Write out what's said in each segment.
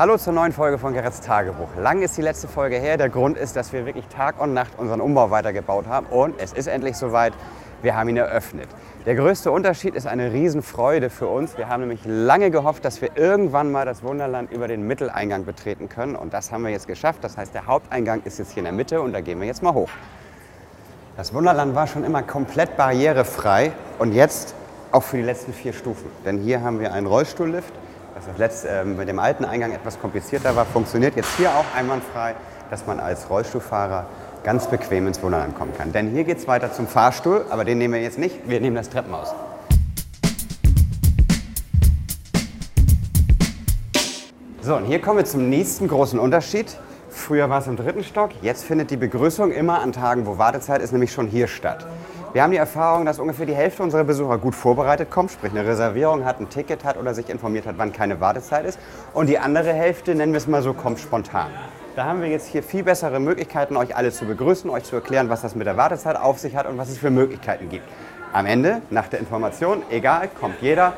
Hallo zur neuen Folge von Geretts Tagebuch. Lang ist die letzte Folge her. Der Grund ist, dass wir wirklich Tag und Nacht unseren Umbau weitergebaut haben und es ist endlich soweit. Wir haben ihn eröffnet. Der größte Unterschied ist eine Riesenfreude für uns. Wir haben nämlich lange gehofft, dass wir irgendwann mal das Wunderland über den Mitteleingang betreten können und das haben wir jetzt geschafft. Das heißt, der Haupteingang ist jetzt hier in der Mitte und da gehen wir jetzt mal hoch. Das Wunderland war schon immer komplett barrierefrei und jetzt auch für die letzten vier Stufen. Denn hier haben wir einen Rollstuhllift was das letzte, äh, mit dem alten Eingang etwas komplizierter war, funktioniert jetzt hier auch einwandfrei, dass man als Rollstuhlfahrer ganz bequem ins Wunderland kommen kann. Denn hier geht es weiter zum Fahrstuhl, aber den nehmen wir jetzt nicht, wir nehmen das Treppenhaus. So, und hier kommen wir zum nächsten großen Unterschied. Früher war es im dritten Stock, jetzt findet die Begrüßung immer an Tagen, wo Wartezeit ist, nämlich schon hier statt. Wir haben die Erfahrung, dass ungefähr die Hälfte unserer Besucher gut vorbereitet kommt, sprich eine Reservierung hat, ein Ticket hat oder sich informiert hat, wann keine Wartezeit ist. Und die andere Hälfte, nennen wir es mal so, kommt spontan. Da haben wir jetzt hier viel bessere Möglichkeiten, euch alle zu begrüßen, euch zu erklären, was das mit der Wartezeit auf sich hat und was es für Möglichkeiten gibt. Am Ende, nach der Information, egal, kommt jeder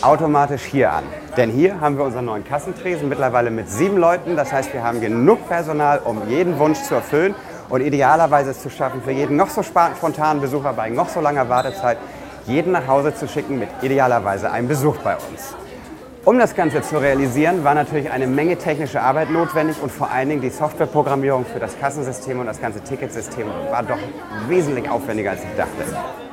automatisch hier an. Denn hier haben wir unseren neuen Kassentresen mittlerweile mit sieben Leuten. Das heißt, wir haben genug Personal, um jeden Wunsch zu erfüllen und idealerweise es zu schaffen, für jeden noch so spontanen Besucher bei noch so langer Wartezeit, jeden nach Hause zu schicken mit idealerweise einem Besuch bei uns. Um das Ganze zu realisieren, war natürlich eine Menge technische Arbeit notwendig und vor allen Dingen die Softwareprogrammierung für das Kassensystem und das ganze Ticketsystem war doch wesentlich aufwendiger, als ich dachte.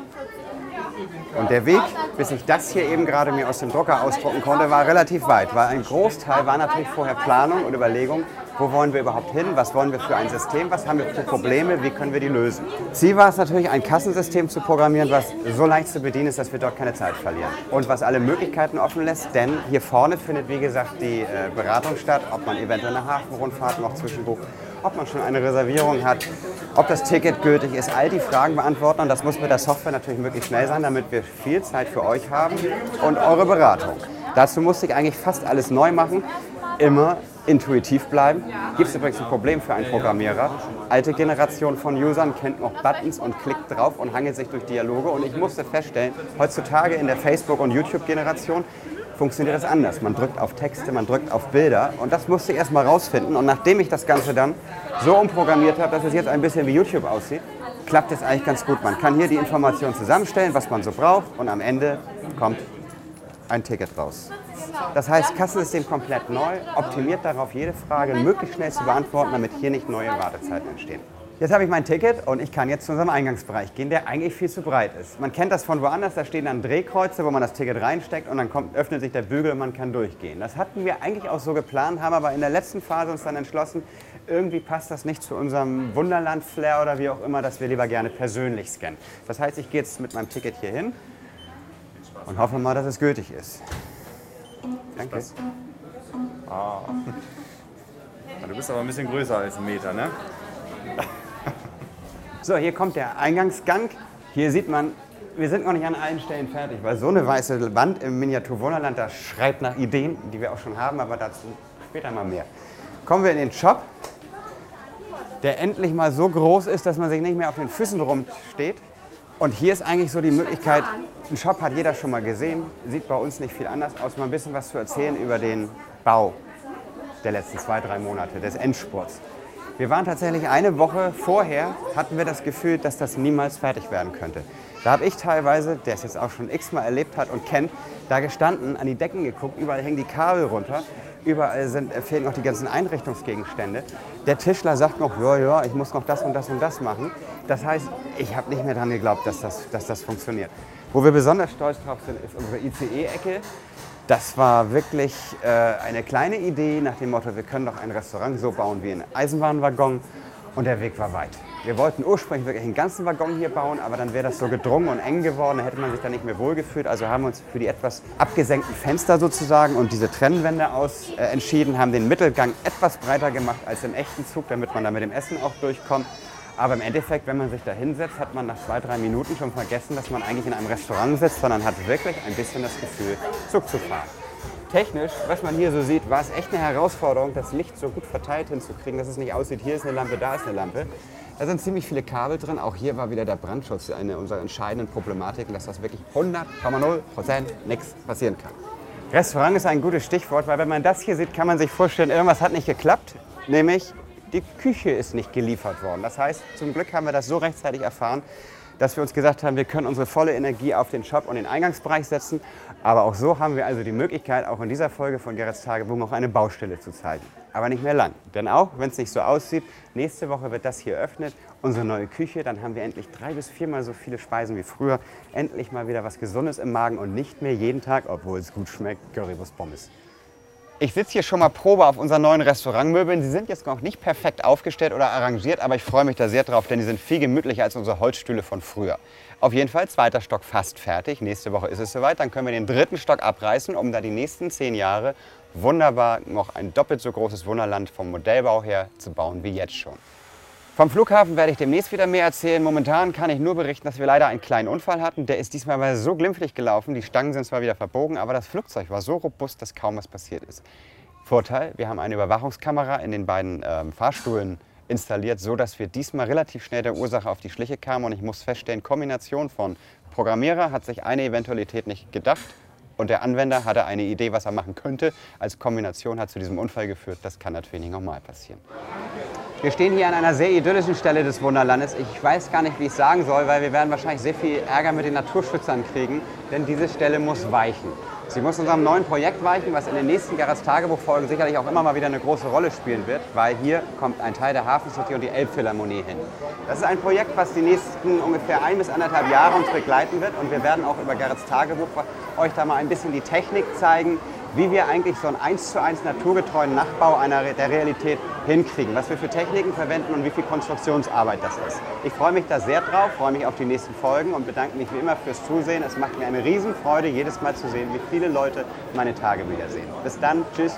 Und der Weg, bis ich das hier eben gerade mir aus dem Drucker ausdrucken konnte, war relativ weit, weil ein Großteil war natürlich vorher Planung und Überlegung, wo wollen wir überhaupt hin, was wollen wir für ein System, was haben wir für Probleme, wie können wir die lösen. Ziel war es natürlich, ein Kassensystem zu programmieren, was so leicht zu bedienen ist, dass wir dort keine Zeit verlieren. Und was alle Möglichkeiten offen lässt, denn hier vorne findet, wie gesagt, die äh, Beratung statt, ob man eventuell eine Hafenrundfahrt noch zwischenbucht, ob man schon eine Reservierung hat, ob das Ticket gültig ist, all die Fragen beantworten. Und das muss mit der Software natürlich möglichst schnell sein, damit wir viel Zeit für euch haben und eure Beratung. Dazu musste ich eigentlich fast alles neu machen. Immer intuitiv bleiben. Gibt es übrigens ein Problem für einen Programmierer. Alte Generation von Usern kennt noch Buttons und klickt drauf und hangelt sich durch Dialoge. Und ich musste feststellen, heutzutage in der Facebook- und YouTube-Generation funktioniert das anders. Man drückt auf Texte, man drückt auf Bilder und das musste ich erst mal rausfinden. Und nachdem ich das Ganze dann so umprogrammiert habe, dass es jetzt ein bisschen wie YouTube aussieht, klappt es eigentlich ganz gut. Man kann hier die Informationen zusammenstellen, was man so braucht und am Ende kommt ein Ticket raus. Das heißt, Kassensystem komplett neu, optimiert darauf, jede Frage möglichst schnell zu beantworten, damit hier nicht neue Wartezeiten entstehen. Jetzt habe ich mein Ticket und ich kann jetzt zu unserem Eingangsbereich gehen, der eigentlich viel zu breit ist. Man kennt das von woanders, da stehen dann Drehkreuze, wo man das Ticket reinsteckt und dann kommt, öffnet sich der Bügel und man kann durchgehen. Das hatten wir eigentlich auch so geplant, haben aber in der letzten Phase uns dann entschlossen, irgendwie passt das nicht zu unserem Wunderland-Flair oder wie auch immer, dass wir lieber gerne persönlich scannen. Das heißt, ich gehe jetzt mit meinem Ticket hier hin und hoffe mal, dass es gültig ist. Danke. Ah. Du bist aber ein bisschen größer als ein Meter, ne? So, hier kommt der Eingangsgang. Hier sieht man, wir sind noch nicht an allen Stellen fertig, weil so eine weiße Wand im Miniatur Wunderland, das schreit nach Ideen, die wir auch schon haben, aber dazu später mal mehr. Kommen wir in den Shop, der endlich mal so groß ist, dass man sich nicht mehr auf den Füßen rumsteht. Und hier ist eigentlich so die Möglichkeit, ein Shop hat jeder schon mal gesehen, sieht bei uns nicht viel anders aus, mal ein bisschen was zu erzählen über den Bau der letzten zwei, drei Monate, des Endspurts. Wir waren tatsächlich eine Woche vorher, hatten wir das Gefühl, dass das niemals fertig werden könnte. Da habe ich teilweise, der es jetzt auch schon x-mal erlebt hat und kennt, da gestanden, an die Decken geguckt, überall hängen die Kabel runter, überall sind, äh, fehlen noch die ganzen Einrichtungsgegenstände. Der Tischler sagt noch, ja, ja, ich muss noch das und das und das machen. Das heißt, ich habe nicht mehr daran geglaubt, dass das, dass das funktioniert. Wo wir besonders stolz drauf sind, ist unsere ICE-Ecke. Das war wirklich äh, eine kleine Idee nach dem Motto, wir können doch ein Restaurant so bauen wie ein Eisenbahnwaggon. Und der Weg war weit. Wir wollten ursprünglich wirklich einen ganzen Waggon hier bauen, aber dann wäre das so gedrungen und eng geworden, da hätte man sich da nicht mehr wohlgefühlt. Also haben wir uns für die etwas abgesenkten Fenster sozusagen und diese Trennwände aus äh, entschieden, haben den Mittelgang etwas breiter gemacht als im echten Zug, damit man da mit dem Essen auch durchkommt. Aber im Endeffekt, wenn man sich da hinsetzt, hat man nach zwei, drei Minuten schon vergessen, dass man eigentlich in einem Restaurant sitzt, sondern hat wirklich ein bisschen das Gefühl, Zug zu fahren. Technisch, was man hier so sieht, war es echt eine Herausforderung, das Licht so gut verteilt hinzukriegen, dass es nicht aussieht, hier ist eine Lampe, da ist eine Lampe. Da sind ziemlich viele Kabel drin. Auch hier war wieder der Brandschutz eine unserer entscheidenden Problematiken, dass das wirklich 100,0 Prozent nichts passieren kann. Restaurant ist ein gutes Stichwort, weil wenn man das hier sieht, kann man sich vorstellen, irgendwas hat nicht geklappt. Nämlich die Küche ist nicht geliefert worden. Das heißt, zum Glück haben wir das so rechtzeitig erfahren, dass wir uns gesagt haben, wir können unsere volle Energie auf den Shop und den Eingangsbereich setzen. Aber auch so haben wir also die Möglichkeit, auch in dieser Folge von Gerrits Tagebuch noch eine Baustelle zu zeigen. Aber nicht mehr lang. Denn auch, wenn es nicht so aussieht, nächste Woche wird das hier eröffnet, unsere neue Küche. Dann haben wir endlich drei bis viermal so viele Speisen wie früher. Endlich mal wieder was Gesundes im Magen und nicht mehr jeden Tag, obwohl es gut schmeckt, Currywurst Pommes. Ich sitze hier schon mal Probe auf unseren neuen Restaurantmöbeln. Sie sind jetzt noch nicht perfekt aufgestellt oder arrangiert, aber ich freue mich da sehr drauf, denn die sind viel gemütlicher als unsere Holzstühle von früher. Auf jeden Fall, zweiter Stock fast fertig. Nächste Woche ist es soweit. Dann können wir den dritten Stock abreißen, um da die nächsten zehn Jahre wunderbar noch ein doppelt so großes Wunderland vom Modellbau her zu bauen wie jetzt schon. Vom Flughafen werde ich demnächst wieder mehr erzählen. Momentan kann ich nur berichten, dass wir leider einen kleinen Unfall hatten. Der ist diesmal so glimpflich gelaufen. Die Stangen sind zwar wieder verbogen, aber das Flugzeug war so robust, dass kaum was passiert ist. Vorteil, wir haben eine Überwachungskamera in den beiden ähm, Fahrstühlen installiert, so dass wir diesmal relativ schnell der Ursache auf die Schliche kamen. Und ich muss feststellen, Kombination von Programmierer hat sich eine Eventualität nicht gedacht und der Anwender hatte eine Idee, was er machen könnte. Als Kombination hat zu diesem Unfall geführt. Das kann natürlich nicht nochmal passieren. Wir stehen hier an einer sehr idyllischen Stelle des Wunderlandes. Ich weiß gar nicht, wie ich es sagen soll, weil wir werden wahrscheinlich sehr viel Ärger mit den Naturschützern kriegen, denn diese Stelle muss weichen. Sie muss unserem neuen Projekt weichen, was in den nächsten Garras Tagebuchfolgen sicherlich auch immer mal wieder eine große Rolle spielen wird, weil hier kommt ein Teil der Hafen City und die Elbphilharmonie hin. Das ist ein Projekt, was die nächsten ungefähr ein bis anderthalb Jahre uns begleiten wird und wir werden auch über Garras Tagebuch euch da mal ein bisschen die Technik zeigen, wie wir eigentlich so einen 1 zu 1 naturgetreuen Nachbau einer, der Realität hinkriegen, was wir für Techniken verwenden und wie viel Konstruktionsarbeit das ist. Ich freue mich da sehr drauf, freue mich auf die nächsten Folgen und bedanke mich wie immer fürs Zusehen. Es macht mir eine Riesenfreude, jedes Mal zu sehen, wie viele Leute meine Tage wiedersehen. Bis dann, tschüss.